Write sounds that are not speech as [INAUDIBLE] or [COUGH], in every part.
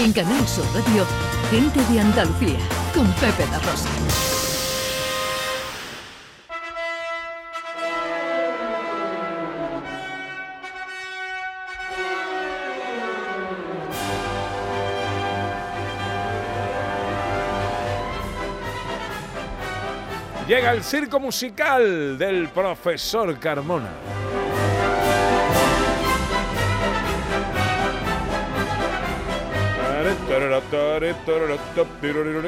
En Canal Sur Radio, Gente de Andalucía, con Pepe La Rosa. Llega el circo musical del profesor Carmona.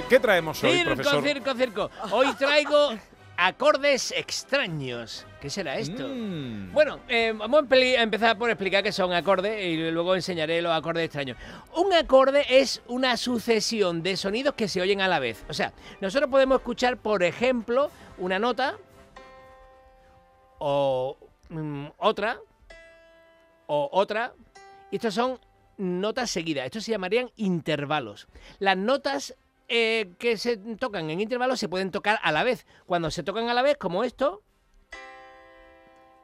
¿Qué traemos hoy, circo, profesor? circo, circo. Hoy traigo acordes extraños. ¿Qué será esto? Mm. Bueno, eh, vamos a empezar por explicar qué son acordes y luego enseñaré los acordes extraños. Un acorde es una sucesión de sonidos que se oyen a la vez. O sea, nosotros podemos escuchar, por ejemplo, una nota o mm, otra o otra. Y estos son notas seguidas. Estos se llamarían intervalos. Las notas eh, que se tocan en intervalos se pueden tocar a la vez. Cuando se tocan a la vez, como esto,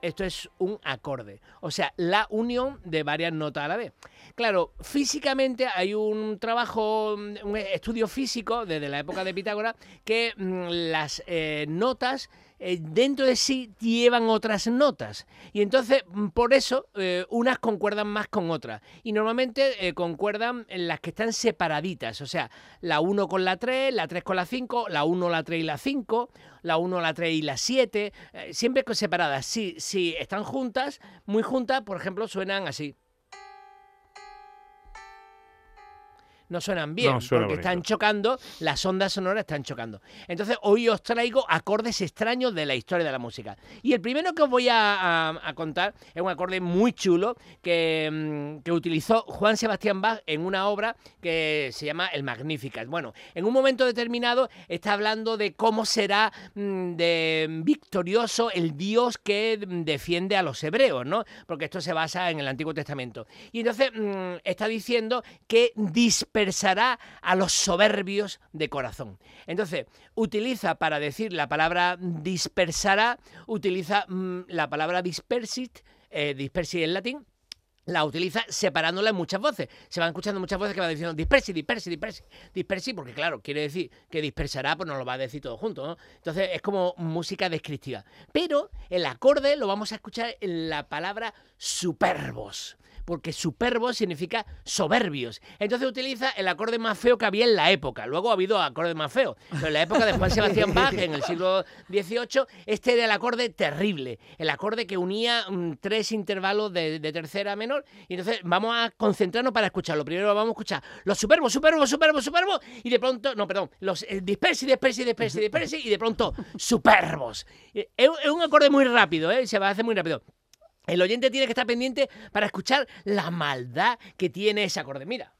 esto es un acorde. O sea, la unión de varias notas a la vez. Claro, físicamente hay un trabajo, un estudio físico desde la época de Pitágoras que mm, las eh, notas eh, dentro de sí llevan otras notas. Y entonces, mm, por eso, eh, unas concuerdan más con otras. Y normalmente eh, concuerdan en las que están separaditas. O sea, la 1 con la 3, la 3 con la 5, la 1, la 3 y la 5, la 1, la 3 y la 7. eh, siempre separadas. Si, si están juntas, muy juntas, por ejemplo, suenan así. No suenan bien, No suena porque bonito. están chocando, las ondas sonoras están chocando. Entonces hoy os traigo acordes extraños de la historia de la música. Y el primero que os voy a, a- a contar es un acorde muy chulo que, mm, que utilizó Juan Sebastián Bach en una obra que se llama El Magnificat. Bueno, en un momento determinado está hablando de cómo será mm, de victorioso el Dios que mm, defiende a los hebreos, ¿no? Porque esto se basa en el Antiguo Testamento. Y entonces está diciendo que dispersará a los soberbios de corazón. Entonces, utiliza para decir la palabra dispersará, utiliza mm, la palabra dispersit, eh, dispersi en latín, la utiliza separándola en muchas voces. Se van escuchando muchas voces que van diciendo dispersi, dispersi, dispersi, dispersi, porque claro, quiere decir que dispersará, pues no lo va a decir todo junto, ¿no? Entonces es como música descriptiva. Pero el acorde lo vamos a escuchar en la palabra superbos. Porque superbos significa soberbios. Entonces utiliza el acorde más feo que había en la época. Luego ha habido acordes más feos. Pero en la época de Juan Sebastián Bach, en el siglo XVIII, este era el acorde terrible. El acorde que unía mm, tres intervalos de, tercera menor. Y entonces vamos a concentrarnos para escucharlo. Primero vamos a escuchar los superbos, superbos, superbos, superbos. Y de pronto, no, perdón, los eh, dispersi, dispersi, dispersi, dispersi. Y de pronto, superbos. Eh, es un acorde muy rápido, ¿eh? Se va a hacer muy rápido. El oyente tiene que estar pendiente para escuchar la maldad que tiene ese acorde. Mira.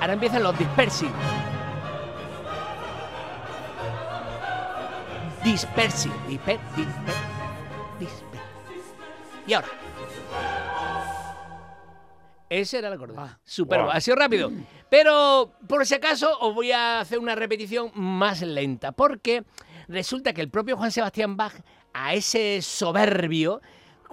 Ahora empiezan los dispersi. Dispersi. Disper, disper, disper. Y ahora. Ese era el acorde. Superbo. Wow. Ha sido rápido. Pero por si acaso os voy a hacer una repetición más lenta. Porque resulta que el propio Juan Sebastián Bach, a ese soberbio,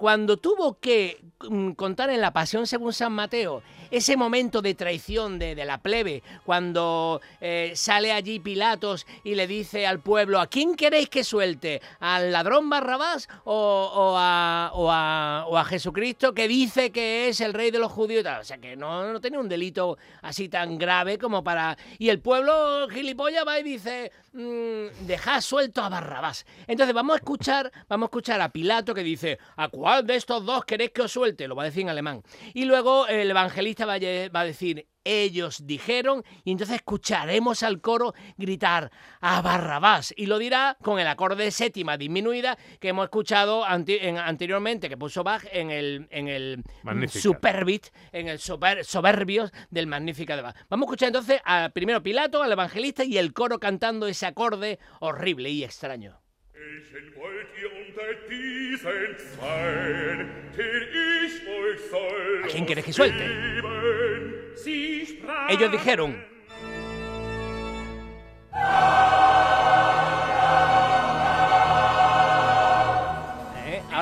cuando tuvo que mm, contar en la Pasión según San Mateo ese momento de traición de, la plebe, cuando eh, sale allí Pilatos y le dice al pueblo, ¿a quién queréis que suelte? ¿Al ladrón Barrabás o, o a, o a- Jesucristo que dice que es el rey de los judíos? O sea, que no, no tenía un delito así tan grave como para... Y el pueblo gilipollas va y dice, mm, dejad suelto a Barrabás. Entonces vamos a escuchar, vamos a escuchar a Pilato que dice, ¿a cuál de estos dos queréis que os suelte? Lo va a decir en alemán. Y luego el evangelista va a, decir, ellos dijeron, y entonces escucharemos al coro gritar a Barrabás. Y lo dirá con el acorde de séptima disminuida que hemos escuchado anti- en- anteriormente, que puso Bach en el, en el. Superbit, en el sober- soberbios del Magnífica de Bach. Vamos a escuchar entonces a primero Pilato, al evangelista y el coro cantando ese acorde horrible y extraño. Welchen wollt ihr unter diesen sein, den ich euch soll ¿A quién queréis que suelte? Ellos dijeron,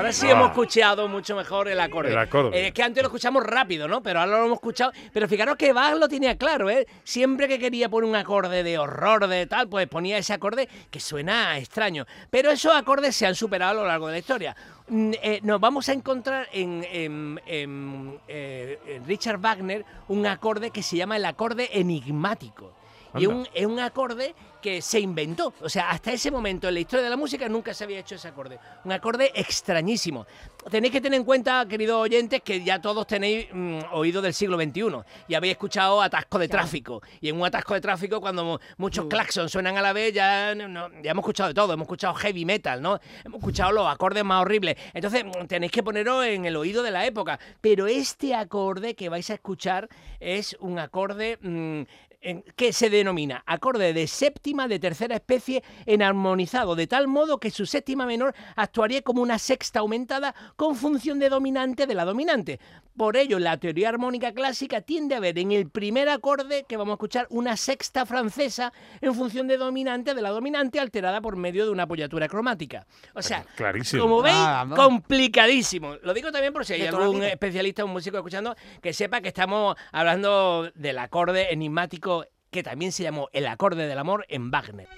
Ahora sí Ah. hemos escuchado mucho mejor el acorde. El acorde. Eh, es que antes lo escuchamos rápido, ¿no? Pero ahora lo hemos escuchado. Pero fijaros que Bach lo tenía claro, ¿eh? Siempre que quería poner un acorde de horror, de tal, pues ponía ese acorde que suena extraño. Pero esos acordes se han superado a lo largo de la historia. Mm, eh, nos vamos a encontrar en, en- en, eh, en Richard Wagner un acorde que se llama el acorde enigmático. Y un, es un acorde que se inventó. O sea, hasta ese momento en la historia de la música nunca se había hecho ese acorde. Un acorde extrañísimo. Tenéis que tener en cuenta, queridos oyentes, que ya todos tenéis mm, oído del siglo XXI y habéis escuchado atasco de tráfico. Y en un atasco de tráfico, cuando mu- muchos claxons suenan a la vez, ya, no- ya hemos escuchado de todo. Hemos escuchado heavy metal, ¿no? Hemos escuchado los acordes más horribles. Entonces, mm, tenéis que poneros en el oído de la época. Pero este acorde que vais a escuchar es un acorde mm, en- que se denomina acorde de séptima de tercera especie en armonizado, de tal modo que su séptima menor actuaría como una sexta aumentada con función de dominante de la dominante. Por ello, la teoría armónica clásica tiende a ver en el primer acorde que vamos a escuchar una sexta francesa en función de dominante de la dominante alterada por medio de una apoyatura cromática. O sea, Clarísimo. como veis, Ah, complicadísimo. Lo digo también por si hay algún especialista, un músico escuchando, que sepa que estamos hablando del acorde enigmático que también se llamó el acorde del amor en Wagner.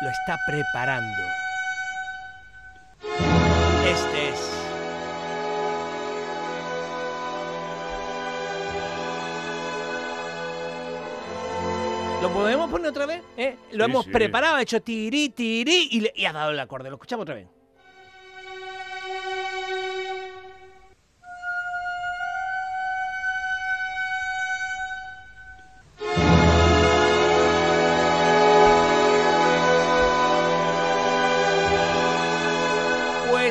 Lo está preparando. Este es. ¿Lo podemos poner otra vez? ¿Eh? Lo Sí, hemos sí. preparado, ha hecho tiri, tiri y, le- y ha dado el acorde. Lo escuchamos otra vez.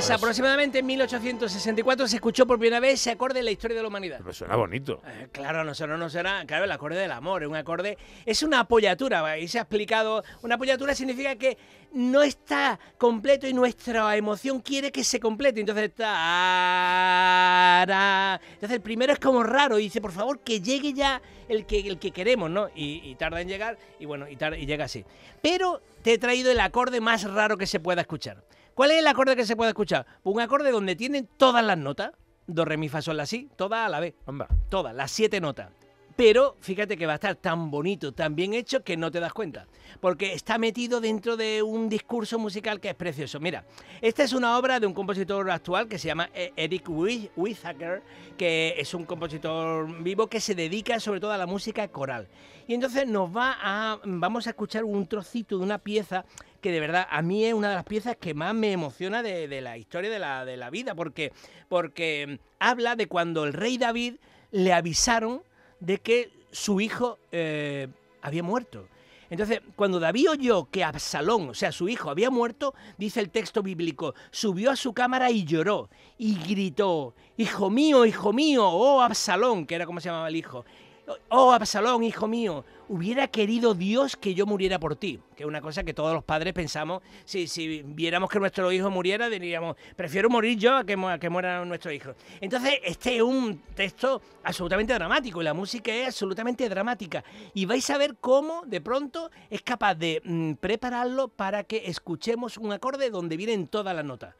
Pues aproximadamente en 1864 se escuchó por primera vez ese acorde en la historia de la humanidad. Pero suena bonito. Eh, Claro, no solo no será, claro, el acorde del amor, es un acorde, es una apoyatura, y se ha explicado, una apoyatura significa que no está completo y nuestra emoción quiere que se complete, entonces ta, entonces el primero es como raro y dice, por favor, que llegue ya el que, el que queremos, ¿no? Y, y tarda en llegar y bueno, y, tar- y llega así. Pero te he traído el acorde más raro que se pueda escuchar. ¿Cuál es el acorde que se puede escuchar? Un acorde donde tienen todas las notas, do, re, mi, fa, sol, la, si, todas a la vez todas, las siete notas. Pero fíjate que va a estar tan bonito, tan bien hecho que no te das cuenta. Porque está metido dentro de un discurso musical que es precioso. Mira, esta es una obra de un compositor actual que se llama eh, Eric Whittaker, que es un compositor vivo que se dedica sobre todo a la música coral. Y entonces nos va a. Vamos a escuchar un trocito de una pieza que de verdad a mí es una de las piezas que más me emociona de, de la historia de la, de la vida. Porque, porque habla de cuando el rey David le avisaron de que su hijo eh, había muerto. Entonces, cuando David oyó que Absalón, o sea, su hijo, había muerto, dice el texto bíblico, subió a su cámara y lloró y gritó, Hijo mío, hijo mío, oh Absalón, que era como se llamaba el hijo, oh Absalón, hijo mío, hubiera querido Dios que yo muriera por ti, que es una cosa que todos los padres pensamos, si, si viéramos que nuestro hijo muriera, diríamos, prefiero morir yo a que, a que muera nuestro hijo. Entonces, este es un texto absolutamente dramático y la música es absolutamente dramática. Y vais a ver cómo de pronto es capaz de mm, prepararlo para que escuchemos un acorde donde vienen todas las notas.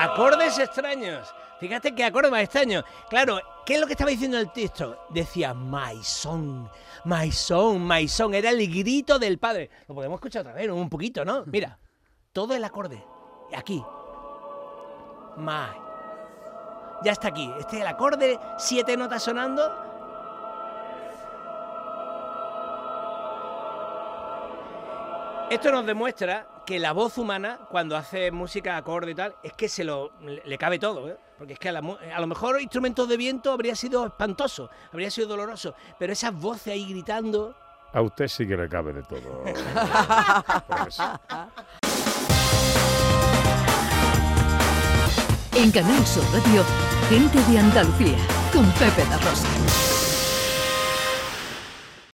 Acordes extraños. Fíjate qué acorde más extraño. Claro, ¿qué es lo que estaba diciendo el texto? Decía my son, my son, my son. Era el grito del padre. Lo podemos escuchar otra vez, un poquito, ¿no? Mira, todo el acorde. Aquí. My. Ya está aquí. Este es el acorde, siete notas sonando. Esto nos demuestra que la voz humana, cuando hace música acorde y tal, es que se lo le cabe todo, ¿eh? porque es que a, la, a, lo mejor instrumentos de viento habría sido espantoso, habría sido doloroso, pero esas voces ahí gritando. A usted sí que le cabe de todo. [LAUGHS] Pues. en Canal Sur Radio, gente de Andalucía, con Pepe da Rosa.